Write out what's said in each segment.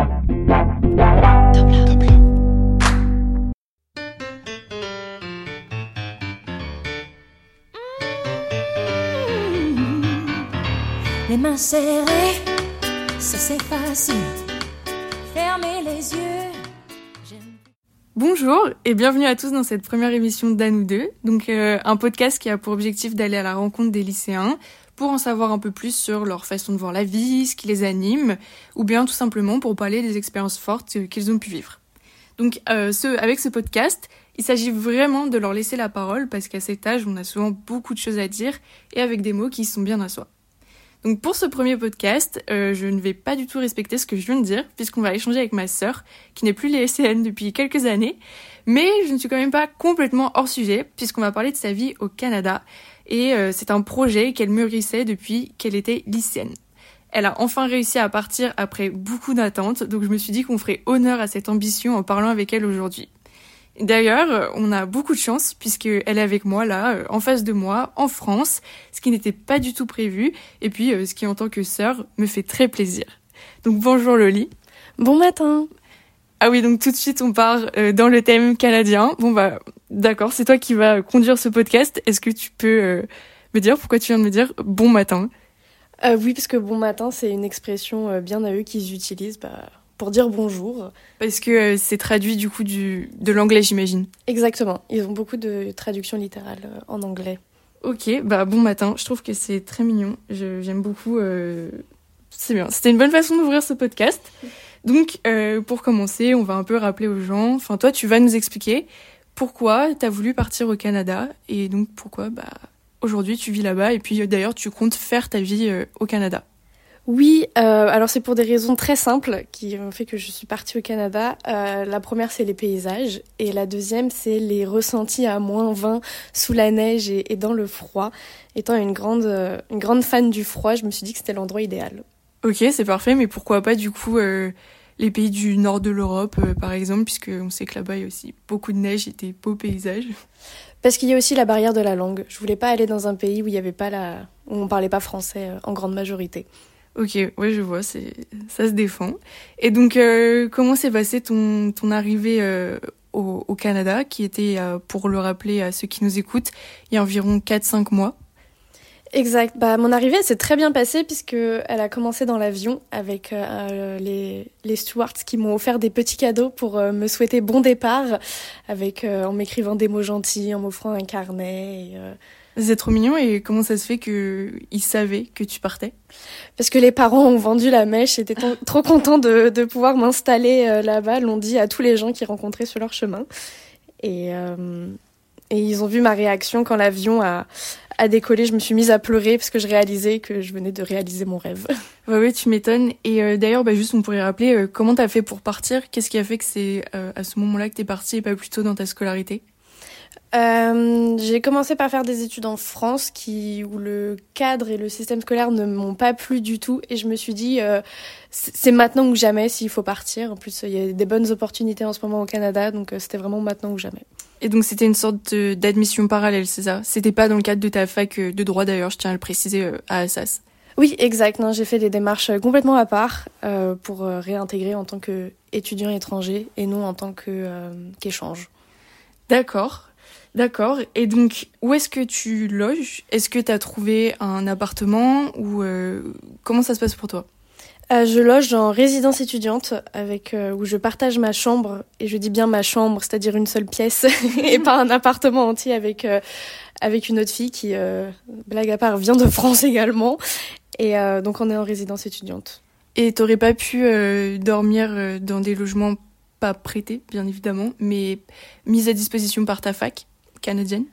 Les mains serrées, ça c'est facile. Fermez les yeux. Bonjour et bienvenue à tous dans cette première émission d'Anne ou deux, donc euh, un podcast qui a pour objectif d'aller à la rencontre des lycéens pour en savoir un peu plus sur leur façon de voir la vie, ce qui les anime, ou bien tout simplement pour parler des expériences fortes qu'ils ont pu vivre. Donc euh, avec ce podcast, il s'agit vraiment de leur laisser la parole parce qu'à cet âge, on a souvent beaucoup de choses à dire et avec des mots qui sont bien à soi. Donc pour ce premier podcast, euh, je ne vais pas du tout respecter ce que je viens de dire puisqu'on va échanger avec ma sœur qui n'est plus lycéenne depuis quelques années, mais je ne suis quand même pas complètement hors sujet puisqu'on va parler de sa vie au Canada et euh, c'est un projet qu'elle mûrissait depuis qu'elle était lycéenne. Elle a enfin réussi à partir après beaucoup d'attentes, donc je me suis dit qu'on ferait honneur à cette ambition en parlant avec elle aujourd'hui. D'ailleurs, on a beaucoup de chance puisqu'elle est avec moi là, euh, en face de moi, en France, ce qui n'était pas du tout prévu, et puis euh, ce qui en tant que sœur me fait très plaisir. Donc bonjour Loli. Bon matin. Ah oui, donc tout de suite on part dans le thème canadien. Bon bah d'accord, c'est toi qui vas conduire ce podcast. Est-ce que tu peux euh, me dire pourquoi tu viens de me dire bon matin Euh, oui, parce que bon matin, c'est une expression euh, bien à eux qu'ils utilisent bah, pour dire bonjour. Parce que c'est traduit du coup du de l'anglais j'imagine. Exactement. Ils ont beaucoup de traductions littérales en anglais. Ok, bah bon matin. Je trouve que c'est très mignon. Je- J'aime beaucoup. C'est bien. C'était une bonne façon d'ouvrir ce podcast. Donc, pour commencer, on va un peu rappeler aux gens. Enfin, toi, tu vas nous expliquer pourquoi t'as voulu partir au Canada et donc pourquoi, bah, aujourd'hui, tu vis là-bas et puis euh, d'ailleurs, tu comptes faire ta vie euh, au Canada? Oui, euh, alors c'est pour des raisons très simples qui ont fait que je suis partie au Canada. Euh, la première, c'est les paysages. Et la deuxième, c'est les ressentis à moins 20 sous la neige et, et dans le froid. Étant une grande, une grande fan du froid, je me suis dit que c'était l'endroit idéal. Ok, c'est parfait, mais pourquoi pas du coup les pays du nord de l'Europe, euh, par exemple, puisque on sait que là-bas il y a aussi beaucoup de neige et des beaux paysages. Parce qu'il y a aussi la barrière de la langue. Je voulais pas aller dans un pays où il y avait pas la, où on parlait pas français euh, en grande majorité. Ok, ouais, je vois, c'est ça se défend. Et donc, euh, comment s'est passé ton ton arrivée euh, au, au Canada, qui était, pour le rappeler à ceux qui nous écoutent, il y a environ 4-5 mois? Exact. Bah, mon arrivée elle s'est très bien passée puisque elle a commencé dans l'avion avec euh, les, les stewards qui m'ont offert des petits cadeaux pour euh, me souhaiter bon départ, avec euh, en m'écrivant des mots gentils, en m'offrant un carnet. et, C'est trop mignon. Et comment ça se fait que ils savaient que tu partais? Parce que les parents ont vendu la mèche, étaient trop contents de, de pouvoir m'installer là-bas, l'ont dit à tous les gens qu'ils rencontraient sur leur chemin. Et, et ils ont vu ma réaction quand l'avion a, a décollé. Je me suis mise à pleurer parce que je réalisais que je venais de réaliser mon rêve. Ouais, ouais, tu m'étonnes. Et euh, d'ailleurs, bah, juste, on pourrait rappeler euh, comment t'as fait pour partir? Qu'est-ce qui a fait que c'est euh, à ce moment-là que t'es parti et pas plus tôt dans ta scolarité? Euh, j'ai commencé par faire des études en France qui, où le cadre et le système scolaire ne m'ont pas plu du tout et je me suis dit euh, c'est maintenant ou jamais s'il faut partir. En plus, il y a des bonnes opportunités en ce moment au Canada, donc euh, c'était vraiment maintenant ou jamais. Et donc, c'était une sorte d'admission parallèle, c'est ça? C'était pas dans le cadre de ta fac euh, de droit d'ailleurs, je tiens à le préciser à Assas? Oui, exact. J'ai fait des démarches complètement à part euh, pour réintégrer en tant qu'étudiant étranger et non en tant que, euh, qu'échange. D'accord, d'accord. Et donc, où est-ce que tu loges? Est-ce que tu as trouvé un appartement ou euh, comment ça se passe pour toi? Euh, je loge en résidence étudiante avec euh, où je partage ma chambre et je dis bien ma chambre, c'est-à-dire une seule pièce et pas un appartement entier avec avec une autre fille qui blague à part vient de France également et donc on est en résidence étudiante. Et t'aurais pas pu dormir dans des logements pas prêtés, bien évidemment, mais mis à disposition par ta fac? Canadienne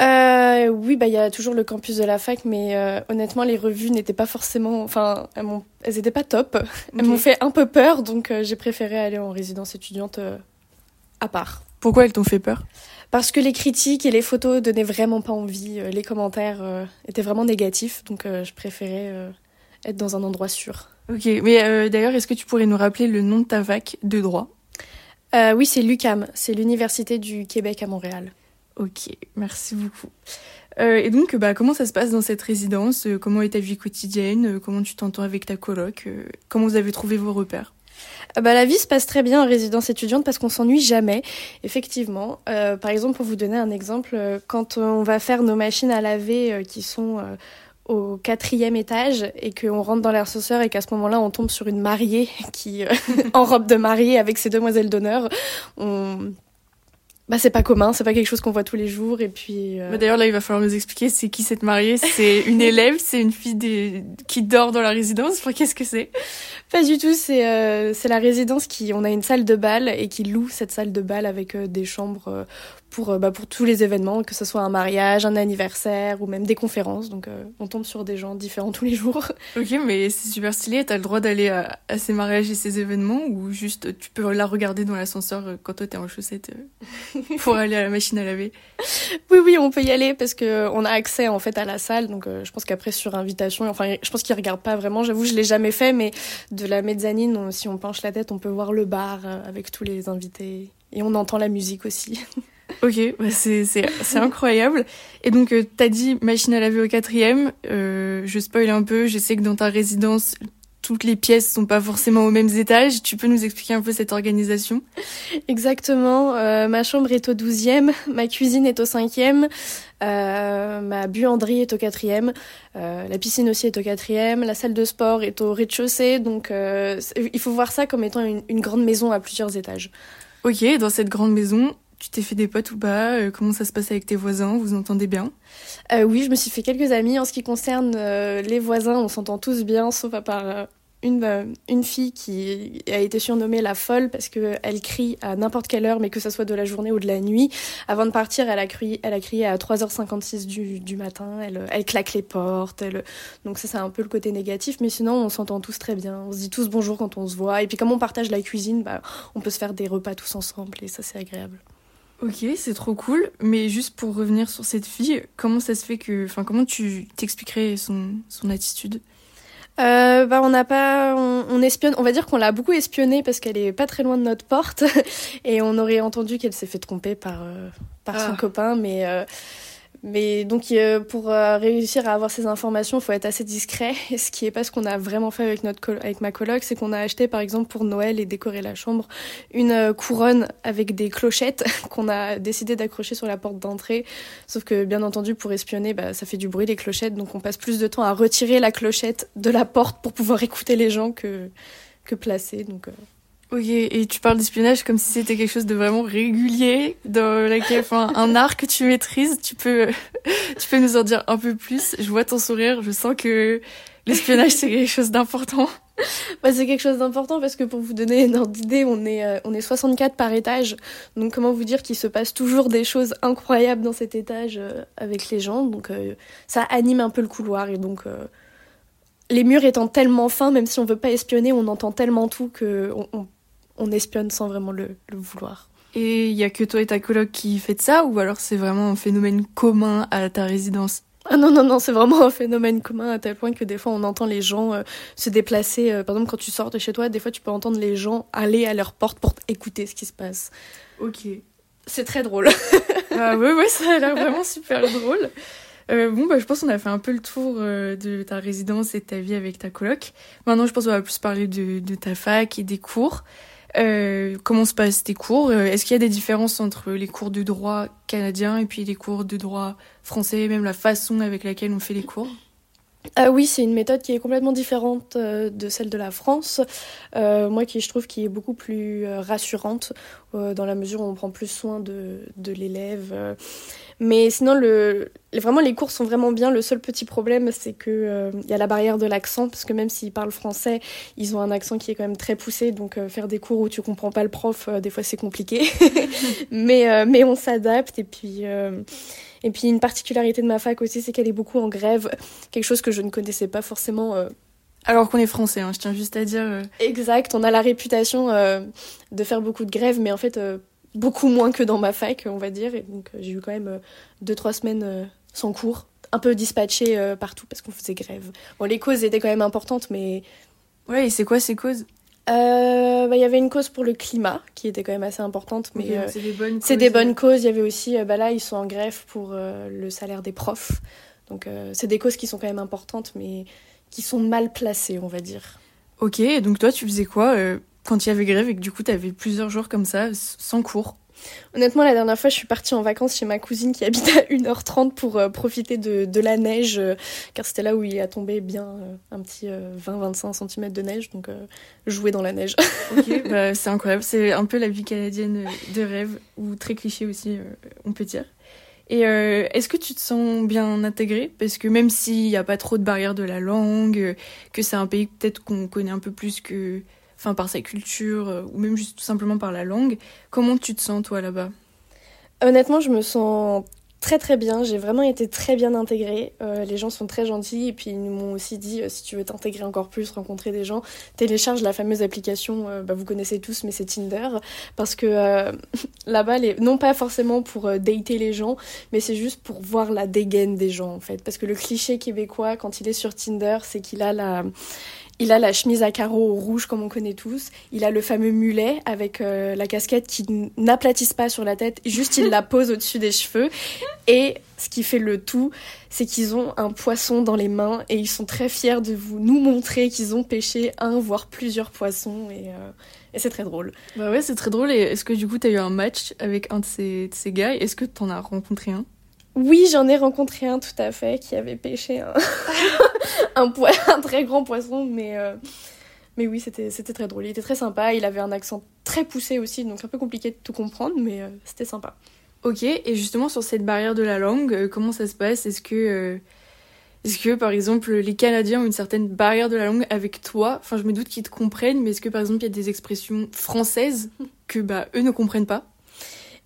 Euh, oui, bah il y a toujours le campus de la fac, mais euh, honnêtement les revues n'étaient pas forcément, enfin elles elles étaient pas top. Elles m'ont fait un peu peur, donc euh, j'ai préféré aller en résidence étudiante à part. Pourquoi elles t'ont fait peur? Parce que les critiques et les photos donnaient vraiment pas envie, les commentaires étaient vraiment négatifs, donc je préférais être dans un endroit sûr. Ok, mais d'ailleurs, est-ce que tu pourrais nous rappeler le nom de ta fac de droit? Oui, c'est l'UCAM, c'est l'Université du Québec à Montréal. Ok, merci beaucoup. Euh, et donc, bah, comment ça se passe dans cette résidence? Euh, Comment est ta vie quotidienne? Euh, Comment tu t'entends avec ta coloc? Comment vous avez trouvé vos repères? Bah, La vie se passe très bien en résidence étudiante parce qu'on s'ennuie jamais, effectivement. Par exemple, pour vous donner un exemple, quand on va faire nos machines à laver qui sont au quatrième étage et qu'on rentre dans l'ascenseur et qu'à ce moment-là on tombe sur une mariée qui, en robe de mariée avec ses demoiselles d'honneur, on bah, c'est pas commun, c'est pas quelque chose qu'on voit tous les jours. Et puis. Euh... Bah, D'ailleurs, là, il va falloir nous expliquer c'est qui cette mariée. C'est une élève, c'est une fille des... qui dort dans la résidence. Enfin, qu'est-ce que c'est? Pas du tout. C'est euh, c'est la résidence qui. On a une salle de bal et qui loue cette salle de bal avec euh, des chambres pour bah, pour tous les événements, que ce soit un mariage, un anniversaire ou même des conférences. Donc, on tombe sur des gens différents tous les jours. Ok, mais c'est super stylé. T'as le droit d'aller à, à, ces mariages et ces événements ou juste tu peux la regarder dans l'ascenseur quand toi t'es en chaussettes pour aller à la machine à laver. Oui, oui, on peut y aller parce que on a accès en fait à la salle. Donc, euh, je pense qu'après sur invitation, enfin, je pense qu'ils regardent pas vraiment. J'avoue, je l'ai jamais fait, mais de la mezzanine, on, si on penche la tête, on peut voir le bar euh, avec tous les invités et on entend la musique aussi. Ok, bah c'est incroyable. Et donc, euh, t'as dit machine à laver au quatrième. Euh, je spoil un peu. Je sais que dans ta résidence, toutes les pièces sont pas forcément aux mêmes étages. Tu peux nous expliquer un peu cette organisation? Exactement. Euh, ma chambre est au douzième, ma cuisine est au cinquième, euh, ma buanderie est au quatrième, euh, la piscine aussi est au quatrième, la salle de sport est au rez-de-chaussée. Donc, euh, il faut voir ça comme étant une, une grande maison à plusieurs étages. Ok, dans cette grande maison, tu t'es fait des potes ou pas euh, Comment ça se passe avec tes voisins Vous entendez bien? Euh, Oui, je me suis fait quelques amis. En ce qui concerne euh, les voisins, on s'entend tous bien, sauf à part une, une fille qui a été surnommée la folle parce qu'elle crie à n'importe quelle heure, mais que ça soit de la journée ou de la nuit. Avant de partir, elle a crié, elle a crié à 3h56 du, du matin. Elle, elle claque les portes. Elle... Donc ça, c'est un peu le côté négatif. Mais sinon, on s'entend tous très bien. On se dit tous bonjour quand on se voit. Et puis comme on partage la cuisine, bah, on peut se faire des repas tous ensemble et ça, c'est agréable. Ok, c'est trop cool. Mais juste pour revenir sur cette fille, comment ça se fait que, enfin, comment tu t'expliquerais son, son attitude? Euh, bah on n'a pas, on, on, espionne. On va dire qu'on l'a beaucoup espionnée parce qu'elle est pas très loin de notre porte et on aurait entendu qu'elle s'est fait tromper par euh, par ah. son copain, mais euh, mais donc euh, pour euh, réussir à avoir ces informations, il faut être assez discret. Et ce qui est pas ce qu'on a vraiment fait avec notre avec ma coloc, c'est qu'on a acheté par exemple pour Noël et décorer la chambre une euh, couronne avec des clochettes qu'on a décidé d'accrocher sur la porte d'entrée. Sauf que bien entendu pour espionner, bah, ça fait du bruit les clochettes, donc on passe plus de temps à retirer la clochette de la porte pour pouvoir écouter les gens que que placer. Donc Ok, et tu parles d'espionnage comme si c'était quelque chose de vraiment régulier, dans laquelle, enfin, un art que tu maîtrises. Tu peux, tu peux nous en dire un peu plus. Je vois ton sourire, je sens que l'espionnage c'est quelque chose d'important. Bah, c'est quelque chose d'important parce que pour vous donner une ordre d'idée, on est, euh, on est 64 par étage. Donc comment vous dire qu'il se passe toujours des choses incroyables dans cet étage euh, avec les gens. Donc euh, ça anime un peu le couloir et donc les murs étant tellement fins, même si on veut pas espionner, on entend tellement tout que on, on espionne sans vraiment le, le vouloir. Et il y a que toi et ta coloc qui faites ça ou alors c'est vraiment un phénomène commun à ta résidence? Ah non, non, non, c'est vraiment un phénomène commun à tel point que des fois on entend les gens euh, se déplacer. Euh, par exemple, quand tu sors de chez toi, des fois tu peux entendre les gens aller à leur porte pour écouter ce qui se passe. Ok. C'est très drôle. ah ouais, ouais, ça a l'air vraiment super drôle. Euh, bon, bah, je pense qu'on a fait un peu le tour euh, de ta résidence et de ta vie avec ta coloc. Maintenant, je pense qu'on va plus parler de, de ta fac et des cours. Euh, comment se passent tes cours? Est-ce qu'il y a des différences entre les cours de droit canadien et puis les cours de droit français, même la façon avec laquelle on fait les cours? Ah oui, c'est une méthode qui est complètement différente euh, de celle de la France. Euh, moi, qui je trouve qui est beaucoup plus euh, rassurante euh, dans la mesure où on prend plus soin de, de l'élève. Mais sinon, le, vraiment, les cours sont vraiment bien. Le seul petit problème, c'est que il y a la barrière de l'accent, parce que même s'ils parlent français, ils ont un accent qui est quand même très poussé. Donc, faire des cours où tu comprends pas le prof, des fois, c'est compliqué. mais, mais on s'adapte et puis. Et puis une particularité de ma fac aussi, c'est qu'elle est beaucoup en grève, quelque chose que je ne connaissais pas forcément. Euh... Alors qu'on est français, hein, je tiens juste à dire. Euh... Exact, on a la réputation euh, de faire beaucoup de grèves, mais en fait beaucoup moins que dans ma fac, on va dire. Et donc j'ai eu quand même deux trois semaines sans cours, un peu dispatché partout parce qu'on faisait grève. Bon, les causes étaient quand même importantes, mais. Ouais, et c'est quoi ces causes? Euh, bah, y avait une cause pour le climat qui était quand même assez importante, mais okay, euh, c'est des bonnes causes. des bonnes causes. Il y avait aussi, euh, bah là, ils sont en grève pour euh, le salaire des profs. Donc, euh, c'est des causes qui sont quand même importantes, mais qui sont mal placées, on va dire. Ok, donc toi, tu faisais quoi quand il y avait grève et que du coup tu avais plusieurs jours comme ça sans cours? Honnêtement, la dernière fois, je suis partie en vacances chez ma cousine qui habite à 1h30 pour euh, profiter de, de, la neige, euh, car c'était là où il a tombé bien euh, un petit 20-25 cm de neige, donc jouer dans la neige. ok, bah, c'est incroyable. C'est un peu la vie canadienne de rêve, ou très cliché aussi, on peut dire. Et est-ce que tu te sens bien intégrée? Parce que même s'il n'y a pas trop de barrières de la langue, que c'est un pays peut-être qu'on connaît un peu plus que enfin par sa culture euh, ou même juste tout simplement par la langue. Comment tu te sens toi là-bas? Honnêtement, je me sens très très bien. J'ai vraiment été très bien intégrée. Euh, les gens sont très gentils et puis ils m'ont aussi dit euh, si tu veux t'intégrer encore plus, rencontrer des gens, télécharge la fameuse application. bah, vous connaissez tous, mais c'est Tinder parce que là-bas, non pas forcément pour dater les gens, mais c'est juste pour voir la dégaine des gens en fait. Parce que le cliché québécois quand il est sur Tinder, c'est qu'il a la il a la chemise à carreaux rouge comme on connaît tous. Il a le fameux mulet avec euh, la casquette qui n'aplatisse pas sur la tête, juste il la pose au-dessus des cheveux. Et ce qui fait le tout, c'est qu'ils ont un poisson dans les mains et ils sont très fiers de vous nous montrer qu'ils ont pêché un voire plusieurs poissons et, euh, c'est très drôle. Bah ouais, c'est très drôle. Est-ce que du coup t'as eu un match avec un de ces, de ces gars? Est-ce que t'en as rencontré un? Oui, j'en ai rencontré un tout à fait qui avait pêché un, très grand poisson, mais, euh, oui, c'était très drôle. Il était très sympa, il avait un accent très poussé aussi, donc un peu compliqué de tout comprendre, mais euh, c'était sympa. Ok, et justement sur cette barrière de la langue, euh, comment ça se passe? Est-ce que, est-ce que par exemple les Canadiens ont une certaine barrière de la langue avec toi? Enfin, je me doute qu'ils te comprennent, mais est-ce que par exemple il y a des expressions françaises que bah, eux ne comprennent pas?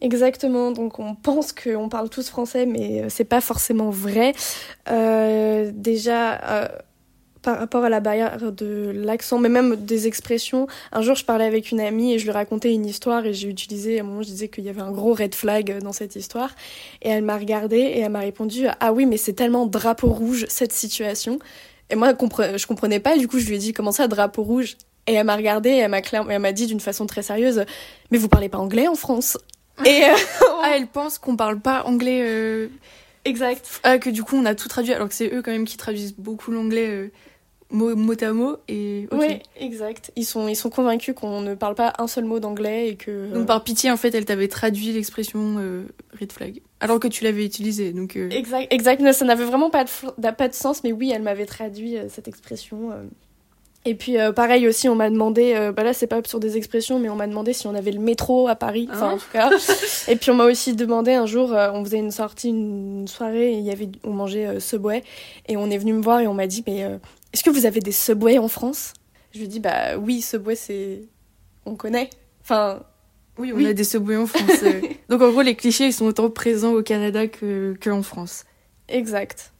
Exactement, donc on pense qu'on parle tous français, mais euh, c'est pas forcément vrai. Euh, déjà, euh, par rapport à la barrière de l'accent, mais même des expressions, un jour je parlais avec une amie et je lui racontais une histoire et j'ai utilisé, à un moment je disais qu'il y avait un gros red flag dans cette histoire, et elle m'a regardé et elle m'a répondu Ah oui, mais c'est tellement drapeau rouge cette situation. Et moi, je comprenais pas, du coup je lui ai dit Comment ça, drapeau rouge? Et elle m'a regardé et elle m'a dit d'une façon très sérieuse Mais vous parlez pas anglais en France? et euh, ah, elle pense qu'on parle pas anglais. Euh, exact. Ah, que du coup on a tout traduit, alors que c'est eux quand même qui traduisent beaucoup l'anglais euh, mot, à mot. Et oui, exact. Ils sont ils sont convaincus qu'on ne parle pas un seul mot d'anglais et que. Donc par pitié en fait elle t'avait traduit l'expression red flag, alors que tu l'avais utilisée. Donc. Exact, exact. Ça n'avait vraiment pas de pas de sens, mais oui elle m'avait traduit cette expression. Et puis euh, pareil aussi, on m'a demandé, euh, bah là c'est pas sur des expressions, mais on m'a demandé si on avait le métro à Paris, enfin en tout cas. et puis on m'a aussi demandé un jour, euh, on faisait une sortie, une soirée, et il y avait, on mangeait Subway, et on est venu me voir et on m'a dit, mais est-ce que vous avez des Subway en France? Je lui ai dit, bah oui, Subway c'est, on connaît. Enfin. Oui, on a des Subway en France. Donc en gros, les clichés ils sont autant présents au Canada que, que en France. Exact.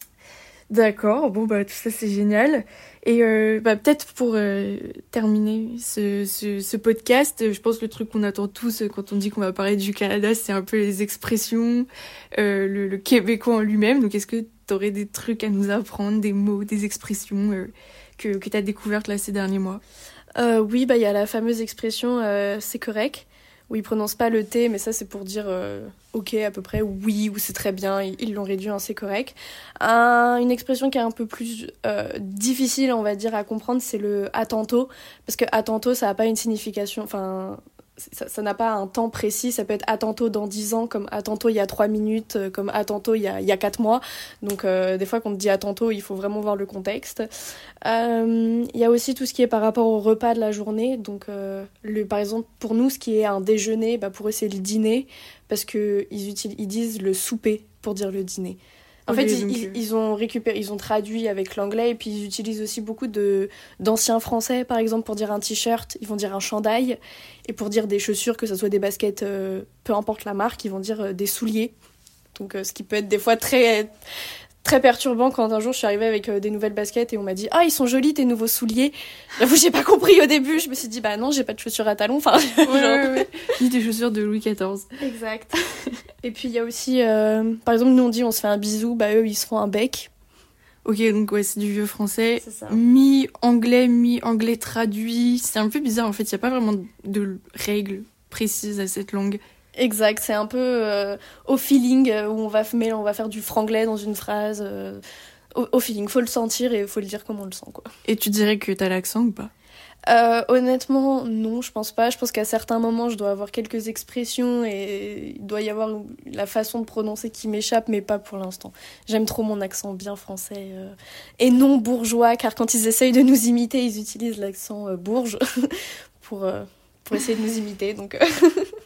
D'accord, bon bah tout ça c'est génial. Et euh, bah, peut-être pour euh, terminer ce, ce, ce, podcast, je pense que le truc qu'on attend tous quand on dit qu'on va parler du Canada, c'est un peu les expressions, euh, le, le, québécois en lui-même. Donc est-ce que tu aurais des trucs à nous apprendre, des mots, des expressions euh, que, que tu as découvertes là ces derniers mois? Oui, bah il y a la fameuse expression c'est correct où ils prononcent pas le T, mais ça c'est pour dire euh, ok à peu près, oui, ou c'est très bien, ils l'ont réduit en c'est correct. une expression qui est un peu plus euh, difficile, on va dire, à comprendre, c'est le à tantôt, parce que à tantôt ça n'a pas une signification, enfin ça n'a pas un temps précis, ça peut être à tantôt dans 10 ans, comme à tantôt il y a 3 minutes, euh, comme à tantôt il y a, il y a 4 mois. Donc euh, des fois quand on dit à tantôt, il faut vraiment voir le contexte. Euh, il y a aussi tout ce qui est par rapport au repas de la journée. Donc le, par exemple pour nous, ce qui est un déjeuner, bah, pour eux c'est le dîner, parce qu'ils ils disent le souper pour dire le dîner. En fait, ils, euh, ils, ont récupéré, ils ont traduit avec l'anglais et puis ils utilisent aussi beaucoup de d'anciens français, par exemple pour dire un t-shirt, ils vont dire un chandail et pour dire des chaussures, que ce soit des baskets, euh, peu importe la marque, ils vont dire euh, des souliers. Donc, ce qui peut être des fois très très perturbant quand un jour je suis arrivée avec euh, des nouvelles baskets et on m'a dit ah ils sont jolis tes nouveaux souliers. J'avoue j'ai pas compris au début. Je me suis dit bah non j'ai pas de chaussures à talons. Enfin ni des chaussures de Louis XIV exact. Et puis il y a aussi euh, par exemple nous on dit on se fait un bisou. Bah eux ils se font un bec. Ok, donc ouais, c'est du vieux français. Mi-anglais, mi-anglais traduit. C'est un peu bizarre. En fait, il n'y a pas vraiment de règles précises à cette langue. Exact, c'est un peu euh, au feeling euh, où on va, on va faire du franglais dans une phrase. Euh, au, feeling, faut le sentir et faut le dire comme on le sent. quoi. Et tu dirais que t'as l'accent ou pas? Euh, honnêtement, non, je pense pas. Je pense qu'à certains moments, je dois avoir quelques expressions et il doit y avoir la façon de prononcer qui m'échappe, mais pas pour l'instant. J'aime trop mon accent bien français euh, et non bourgeois, car quand ils essayent de nous imiter, ils utilisent l'accent euh, bourge pour, pour essayer de nous imiter. Donc.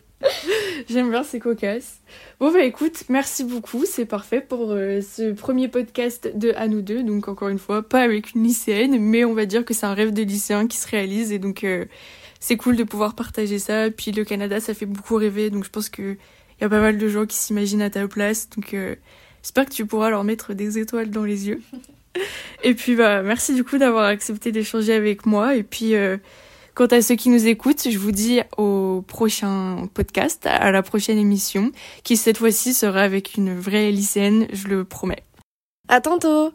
J'aime bien, c'est cocasse. Bon bah écoute, merci beaucoup, c'est parfait pour euh, ce premier podcast de À nous deux. Donc encore une fois, pas avec une lycéenne, mais on va dire que c'est un rêve de lycéen qui se réalise et donc euh, c'est cool de pouvoir partager ça. Puis le Canada, ça fait beaucoup rêver, donc je pense que y a pas mal de gens qui s'imaginent à ta place. Donc euh, j'espère que tu pourras leur mettre des étoiles dans les yeux. et puis bah merci du coup d'avoir accepté d'échanger avec moi et puis Quant à ceux qui nous écoutent, je vous dis au prochain podcast, à la prochaine émission, qui cette fois-ci sera avec une vraie lycéenne, je le promets. À tantôt